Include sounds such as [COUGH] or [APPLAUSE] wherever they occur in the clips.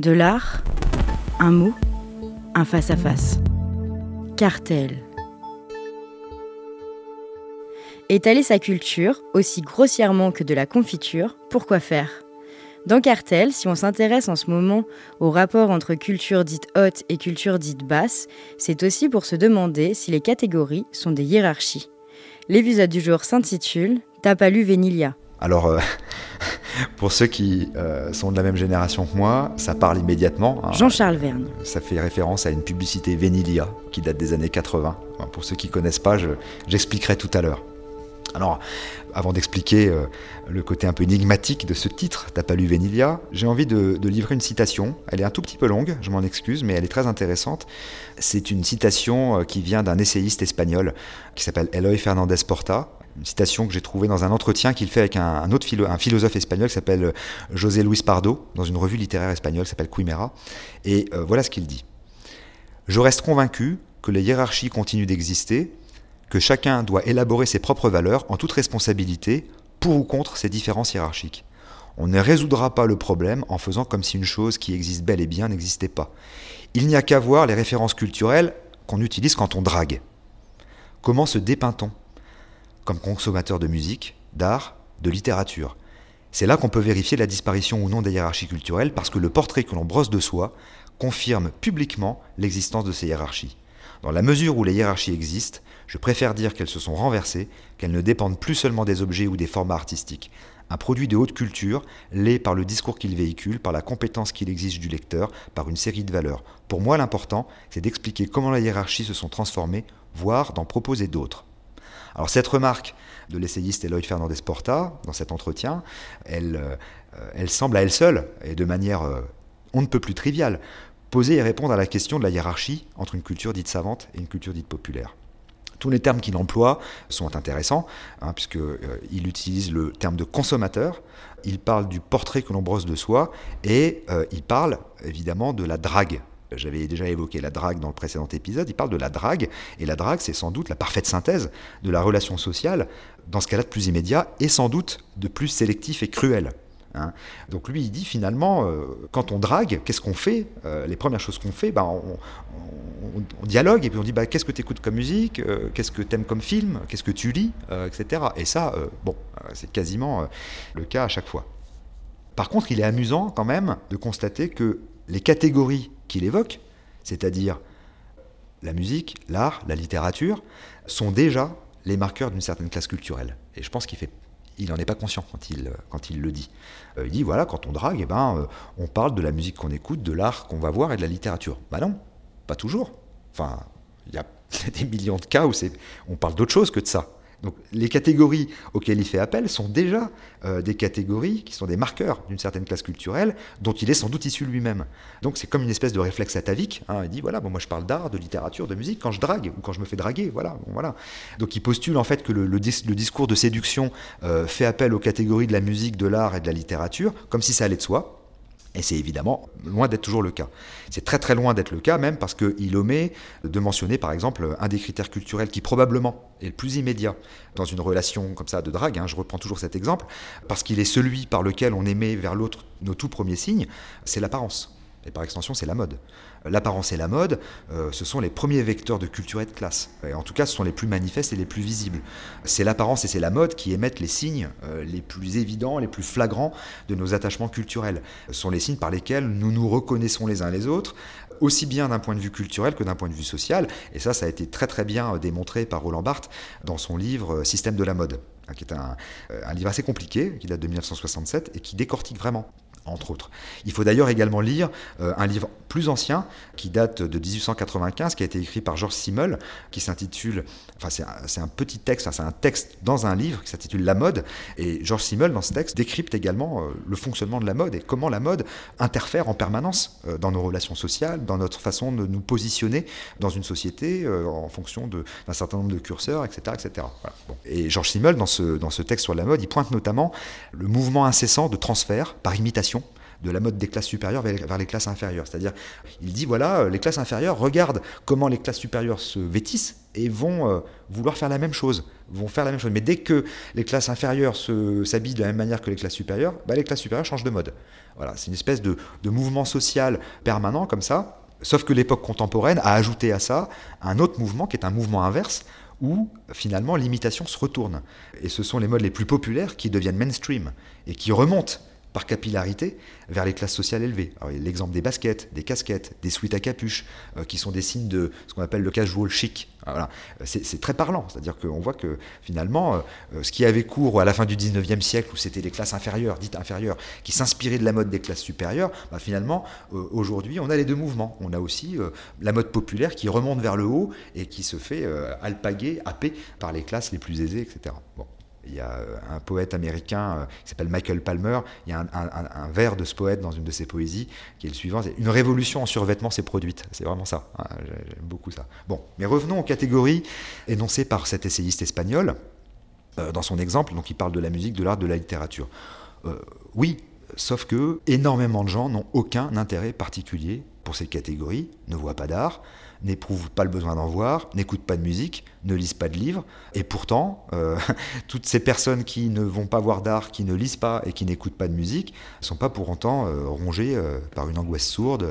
De l'art, un mot, un face-à-face. Cartel. Étaler sa culture, aussi grossièrement que de la confiture, pourquoi faire? Dans Cartel, si on s'intéresse en ce moment au rapport entre culture dite haute et culture dite basse, c'est aussi pour se demander si les catégories sont des hiérarchies. L'épisode du jour s'intitule Tapalu Venilia. Alors, euh, [LAUGHS] pour ceux qui euh, sont de la même génération que moi, ça parle immédiatement. Hein. Jean-Charles Verne. Ça fait référence à une publicité Venilia qui date des années 80. Pour ceux qui ne connaissent pas, j'expliquerai tout à l'heure. Alors, avant d'expliquer euh, le côté un peu énigmatique de ce titre, T'as pas lu Venilia, j'ai envie de, livrer une citation. Elle est un tout petit peu longue, je m'en excuse, mais elle est très intéressante. C'est une citation euh, qui vient d'un essayiste espagnol qui s'appelle Eloy Fernandez Porta. Une citation que j'ai trouvée dans un entretien qu'il fait avec un, autre philosophe espagnol qui s'appelle euh, José Luis Pardo, dans une revue littéraire espagnole qui s'appelle Quimera. Et voilà ce qu'il dit. Je reste convaincu que les hiérarchies continuent d'exister que chacun doit élaborer ses propres valeurs en toute responsabilité pour ou contre ces différences hiérarchiques. On ne résoudra pas le problème en faisant comme si une chose qui existe bel et bien n'existait pas. Il n'y a qu'à voir les références culturelles qu'on utilise quand on drague. Comment se dépeint-on? Comme consommateur de musique, d'art, de littérature. C'est là qu'on peut vérifier la disparition ou non des hiérarchies culturelles parce que le portrait que l'on brosse de soi confirme publiquement l'existence de ces hiérarchies. Dans la mesure où les hiérarchies existent, je préfère dire qu'elles se sont renversées, qu'elles ne dépendent plus seulement des objets ou des formats artistiques. Un produit de haute culture l'est par le discours qu'il véhicule, par la compétence qu'il exige du lecteur, par une série de valeurs. Pour moi, l'important, c'est d'expliquer comment les hiérarchies se sont transformées, voire d'en proposer d'autres. Alors cette remarque de l'essayiste Eloy Fernandez Porta, dans cet entretien, elle, euh, elle semble à elle seule, et de manière euh, on ne peut plus triviale, poser et répondre à la question de la hiérarchie entre une culture dite savante et une culture dite populaire. Tous les termes qu'il emploie sont intéressants, hein, puisqu'il euh, utilise le terme de consommateur, il parle du portrait que l'on brosse de soi, et il parle évidemment de la drague. J'avais déjà évoqué la drague dans le précédent épisode, il parle de la drague, et la drague c'est sans doute la parfaite synthèse de la relation sociale, dans ce cas-là de plus immédiat, et sans doute de plus sélectif et cruel. Hein. Donc lui, il dit finalement, euh, quand on drague, qu'est-ce qu'on fait Les premières choses qu'on fait, ben, on, dialogue et puis on dit bah, qu'est-ce que tu écoutes comme musique, euh, qu'est-ce que tu aimes comme film, qu'est-ce que tu lis, euh, etc. Et ça, euh, bon, c'est quasiment le cas à chaque fois. Par contre, il est amusant quand même de constater que les catégories qu'il évoque, c'est-à-dire la musique, l'art, la littérature, sont déjà les marqueurs d'une certaine classe culturelle. Et je pense qu'il n'en est pas conscient quand il, le dit. il dit, voilà, quand on drague, eh ben, on parle de la musique qu'on écoute, de l'art qu'on va voir et de la littérature. Bah non, pas toujours. Enfin, il y a [LAUGHS] des millions de cas où on parle d'autre chose que de ça. Donc les catégories auxquelles il fait appel sont déjà euh, des catégories qui sont des marqueurs d'une certaine classe culturelle dont il est sans doute issu lui-même. Donc c'est comme une espèce de réflexe atavique. Hein. il dit voilà, bon, moi je parle d'art, de littérature, de musique quand je drague ou quand je me fais draguer. Voilà, voilà. Donc il postule en fait que le, discours de séduction euh, fait appel aux catégories de la musique, de l'art et de la littérature, comme si ça allait de soi. Et c'est évidemment loin d'être toujours le cas. C'est très très loin d'être le cas même parce qu'il omet de mentionner par exemple un des critères culturels qui probablement est le plus immédiat dans une relation comme ça de drague, hein, je reprends toujours cet exemple, parce qu'il est celui par lequel on émet vers l'autre nos tout premiers signes, c'est l'apparence. Et par extension, c'est la mode. L'apparence et la mode, euh, ce sont les premiers vecteurs de culture et de classe. Et en tout cas, ce sont les plus manifestes et les plus visibles. C'est l'apparence et c'est la mode qui émettent les signes euh, les plus évidents, les plus flagrants de nos attachements culturels. Ce sont les signes par lesquels nous nous reconnaissons les uns les autres, aussi bien d'un point de vue culturel que d'un point de vue social. Et ça, ça a été très très bien euh, démontré par Roland Barthes dans son livre Système de la mode, hein, qui est un, un livre assez compliqué, qui date de 1967 et qui décortique vraiment entre autres. Il faut d'ailleurs également lire euh, un livre plus ancien qui date de 1895, qui a été écrit par Georges Simmel, qui s'intitule, enfin c'est un, petit texte, c'est un texte dans un livre qui s'intitule La mode, et Georges Simmel dans ce texte décrypte également euh, le fonctionnement de la mode et comment la mode interfère en permanence euh, dans nos relations sociales, dans notre façon de nous positionner dans une société en fonction d'un certain nombre de curseurs, etc. etc. Et Georges Simmel, dans ce, dans ce texte sur la mode, il pointe notamment le mouvement incessant de transfert par imitation de la mode des classes supérieures vers les classes inférieures. C'est-à-dire, il dit voilà, les classes inférieures regardent comment les classes supérieures se vêtissent et vont euh, vouloir faire la même chose, vont faire la même chose. Mais dès que les classes inférieures s'habillent de la même manière que les classes supérieures, bah, les classes supérieures changent de mode. Voilà, c'est une espèce de, de mouvement social permanent comme ça. Sauf que l'époque contemporaine a ajouté à ça un autre mouvement qui est un mouvement inverse, où finalement l'imitation se retourne. Et ce sont les modes les plus populaires qui deviennent mainstream et qui remontent par capillarité vers les classes sociales élevées. L'exemple des baskets, des casquettes, des sweats à capuche, euh, qui sont des signes de ce qu'on appelle le casual chic. Voilà. C'est très parlant, c'est-à-dire qu'on voit que finalement, euh, ce qui avait cours à la fin du 19e siècle, où c'était les classes inférieures, dites inférieures, qui s'inspiraient de la mode des classes supérieures, bah, finalement, euh, aujourd'hui, on a les deux mouvements. On a aussi la mode populaire qui remonte vers le haut et qui se fait alpaguer, happer par les classes les plus aisées, etc. Bon. Il y a euh, un poète américain euh, qui s'appelle Michael Palmer. Il y a un, vers de ce poète dans une de ses poésies qui est le suivant Une révolution en survêtement s'est produite. C'est vraiment ça. Hein, j'aime beaucoup ça. Bon, mais revenons aux catégories énoncées par cet essayiste espagnol euh, dans son exemple. Donc, il parle de la musique, de l'art, de la littérature. oui, sauf que énormément de gens n'ont aucun intérêt particulier pour ces catégories, ne voient pas d'art, n'éprouvent pas le besoin d'en voir, n'écoutent pas de musique, ne lisent pas de livres. Et pourtant, euh, [LAUGHS] toutes ces personnes qui ne vont pas voir d'art, qui ne lisent pas et qui n'écoutent pas de musique, ne sont pas pour autant euh, rongées euh, par une angoisse sourde.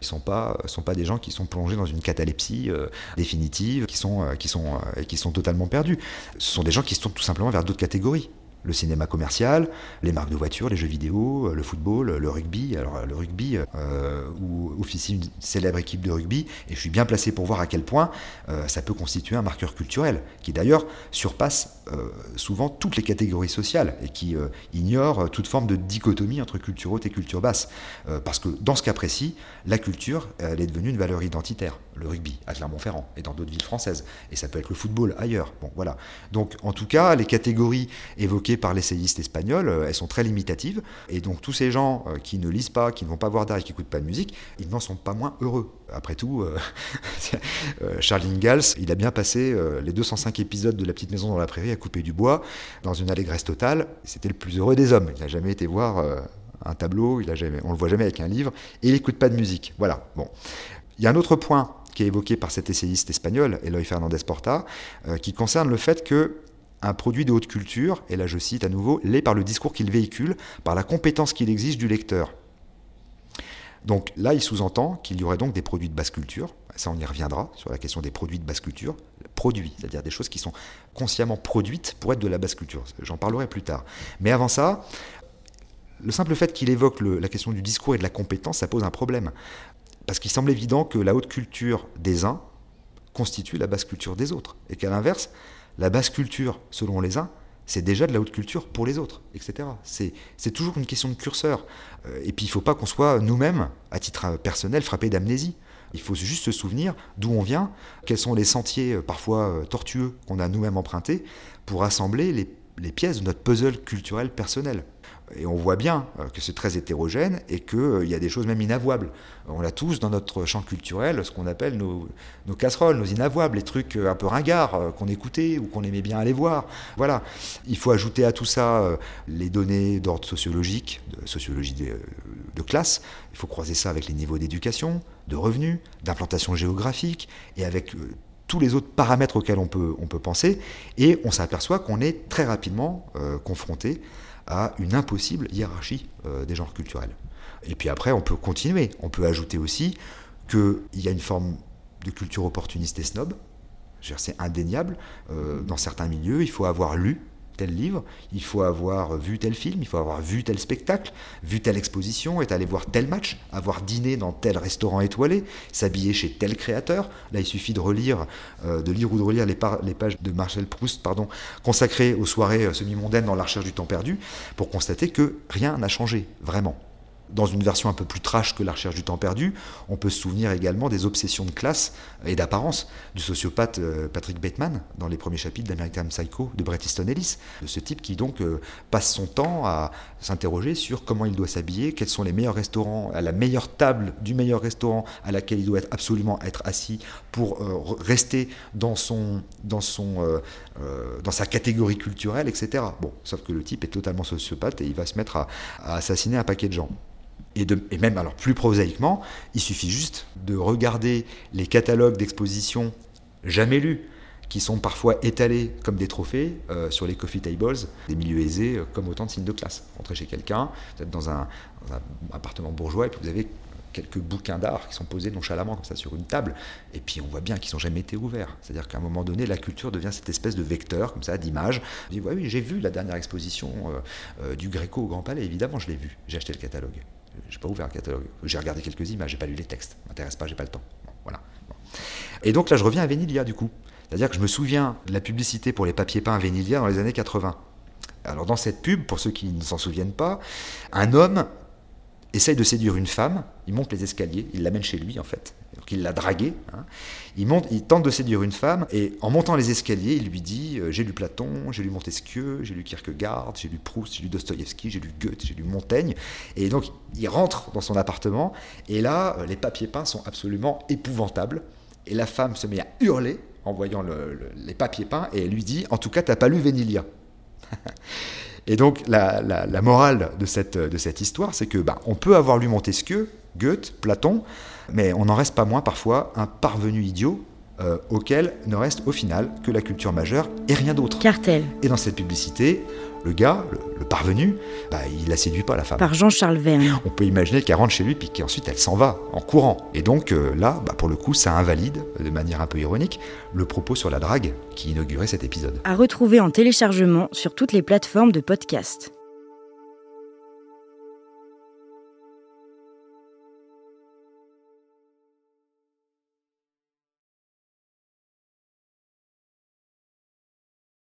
Ils ne sont pas, des gens qui sont plongés dans une catalepsie définitive, qui qui, sont, qui sont totalement perdus. Ce sont des gens qui se tournent tout simplement vers d'autres catégories le cinéma commercial, les marques de voitures, les jeux vidéo, euh, le football, le rugby. Alors le rugby, euh, où officie une célèbre équipe de rugby, et je suis bien placé pour voir à quel point euh, ça peut constituer un marqueur culturel, qui d'ailleurs surpasse souvent toutes les catégories sociales, et qui ignore toute forme de dichotomie entre culture haute et culture basse. parce que dans ce cas précis, la culture, elle est devenue une valeur identitaire. Le rugby à Clermont-Ferrand, et dans d'autres villes françaises. Et ça peut être le football ailleurs. Bon, voilà. Donc en tout cas, les catégories évoquées par l'essayiste espagnol, euh, elles sont très limitatives. Et donc tous ces gens euh, qui ne lisent pas, qui ne vont pas voir d'art et qui n'écoutent pas de musique, ils n'en sont pas moins heureux. Après tout, euh, [LAUGHS] Charles Ingalls, il a bien passé les 205 épisodes de La Petite Maison dans la Prairie à couper du bois dans une allégresse totale. C'était le plus heureux des hommes. Il n'a jamais été voir un tableau, il a jamais, on le voit jamais avec un livre, et il n'écoute pas de musique. Voilà. Bon. Il y a un autre point qui est évoqué par cet essayiste espagnol, Eloy Fernandez Porta, qui concerne le fait que un produit de haute culture, et là je cite à nouveau, l'est par le discours qu'il véhicule, par la compétence qu'il exige du lecteur. Donc là, il sous-entend qu'il y aurait donc des produits de basse culture, ça on y reviendra sur la question des produits de basse culture, produits, c'est-à-dire des choses qui sont consciemment produites pour être de la basse culture, j'en parlerai plus tard. Mais avant ça, le simple fait qu'il évoque la question du discours et de la compétence, ça pose un problème. Parce qu'il semble évident que la haute culture des uns constitue la basse culture des autres, et qu'à l'inverse, la basse culture, selon les uns, c'est déjà de la haute culture pour les autres, etc. C'est toujours une question de curseur. Euh, et puis il ne faut pas qu'on soit nous-mêmes, à titre personnel, frappés d'amnésie. Il faut juste se souvenir d'où on vient, quels sont les sentiers euh, parfois euh, tortueux qu'on a nous-mêmes empruntés pour assembler les, les pièces de notre puzzle culturel personnel. Et on voit bien euh, que c'est très hétérogène et qu'il euh, y a des choses même inavouables. On a tous dans notre champ culturel ce qu'on appelle nos, casseroles, nos inavouables, les trucs euh, un peu ringards qu'on écoutait ou qu'on aimait bien aller voir. Voilà. Il faut ajouter à tout ça les données d'ordre sociologique, de sociologie de, classe. Il faut croiser ça avec les niveaux d'éducation, de revenus, d'implantation géographique et avec tous les autres paramètres auxquels on peut, on peut penser. Et on s'aperçoit qu'on est très rapidement confronté à une impossible hiérarchie euh, des genres culturels. Et puis après, on peut continuer. On peut ajouter aussi qu'il y a une forme de culture opportuniste et snob. C'est indéniable. Euh, dans certains milieux, il faut avoir lu tel livre, il faut avoir vu tel film, il faut avoir vu tel spectacle, vu telle exposition, être allé voir tel match, avoir dîné dans tel restaurant étoilé, s'habiller chez tel créateur. Là, il suffit de relire, euh, de lire ou de relire les, les, pages de Marcel Proust, pardon, consacrées aux soirées euh, semi-mondaines dans la recherche du temps perdu, pour constater que rien n'a changé, vraiment dans une version un peu plus trash que La recherche du temps perdu, on peut se souvenir également des obsessions de classe et d'apparence du sociopathe euh, Patrick Bateman dans les premiers chapitres d'American Psycho de Bret Easton Ellis. De ce type qui donc euh, passe son temps à s'interroger sur comment il doit s'habiller, quels sont les meilleurs restaurants, à la meilleure table du meilleur restaurant à laquelle il doit absolument être assis pour euh, rester dans, son, dans, son, dans sa catégorie culturelle, etc. Bon, sauf que le type est totalement sociopathe et il va se mettre à assassiner un paquet de gens. Et, même, alors plus prosaïquement, il suffit juste de regarder les catalogues d'expositions jamais lus, qui sont parfois étalés comme des trophées euh, sur les coffee tables des milieux aisés, euh, comme autant de signes de classe. Entrez chez quelqu'un, vous êtes dans un, appartement bourgeois, et puis vous avez quelques bouquins d'art qui sont posés nonchalamment comme ça sur une table, et puis on voit bien qu'ils n'ont jamais été ouverts. C'est-à-dire qu'à un moment donné, la culture devient cette espèce de vecteur, comme ça, d'image. On dit, ouais, oui, j'ai vu la dernière exposition euh, du Gréco au Grand Palais, évidemment, je l'ai vu. J'ai acheté le catalogue. J'ai pas ouvert catalogue. J'ai regardé quelques images, j'ai pas lu les textes. M'intéresse pas, j'ai pas le temps. voilà. Et donc là, je reviens à Vénilia, du coup. C'est-à-dire que je me souviens de la publicité pour les papiers peints Vénilia dans les années 80. Alors dans cette pub, pour ceux qui ne s'en souviennent pas, un homme essaye de séduire une femme, il monte les escaliers, il l'amène chez lui en fait. Donc il l'a draguée. Hein. Il, monte, il tente de séduire une femme et en montant les escaliers, il lui dit euh, J'ai lu Platon, j'ai lu Montesquieu, j'ai lu Kierkegaard, j'ai lu Proust, j'ai lu Dostoïevski, j'ai lu Goethe, j'ai lu Montaigne. Et donc il rentre dans son appartement et là, euh, les papiers peints sont absolument épouvantables. Et la femme se met à hurler en voyant les papiers peints et elle lui dit En tout cas, t'as pas lu Vénilia. [LAUGHS] Et donc la, morale de cette, histoire, c'est que bah, on peut avoir lu Montesquieu, Goethe, Platon, mais on n'en reste pas moins parfois un parvenu idiot euh, auquel ne reste au final que la culture majeure et rien d'autre. Cartel. Et dans cette publicité, le gars, le, parvenu, bah, il la séduit pas la femme. Par Jean-Charles Verne. On peut imaginer qu'elle rentre chez lui puis qu'ensuite elle s'en va en courant. Et donc euh, là, bah, pour le coup, ça invalide, de manière un peu ironique, le propos sur la drague qui inaugurait cet épisode. À retrouver en téléchargement sur toutes les plateformes de podcast.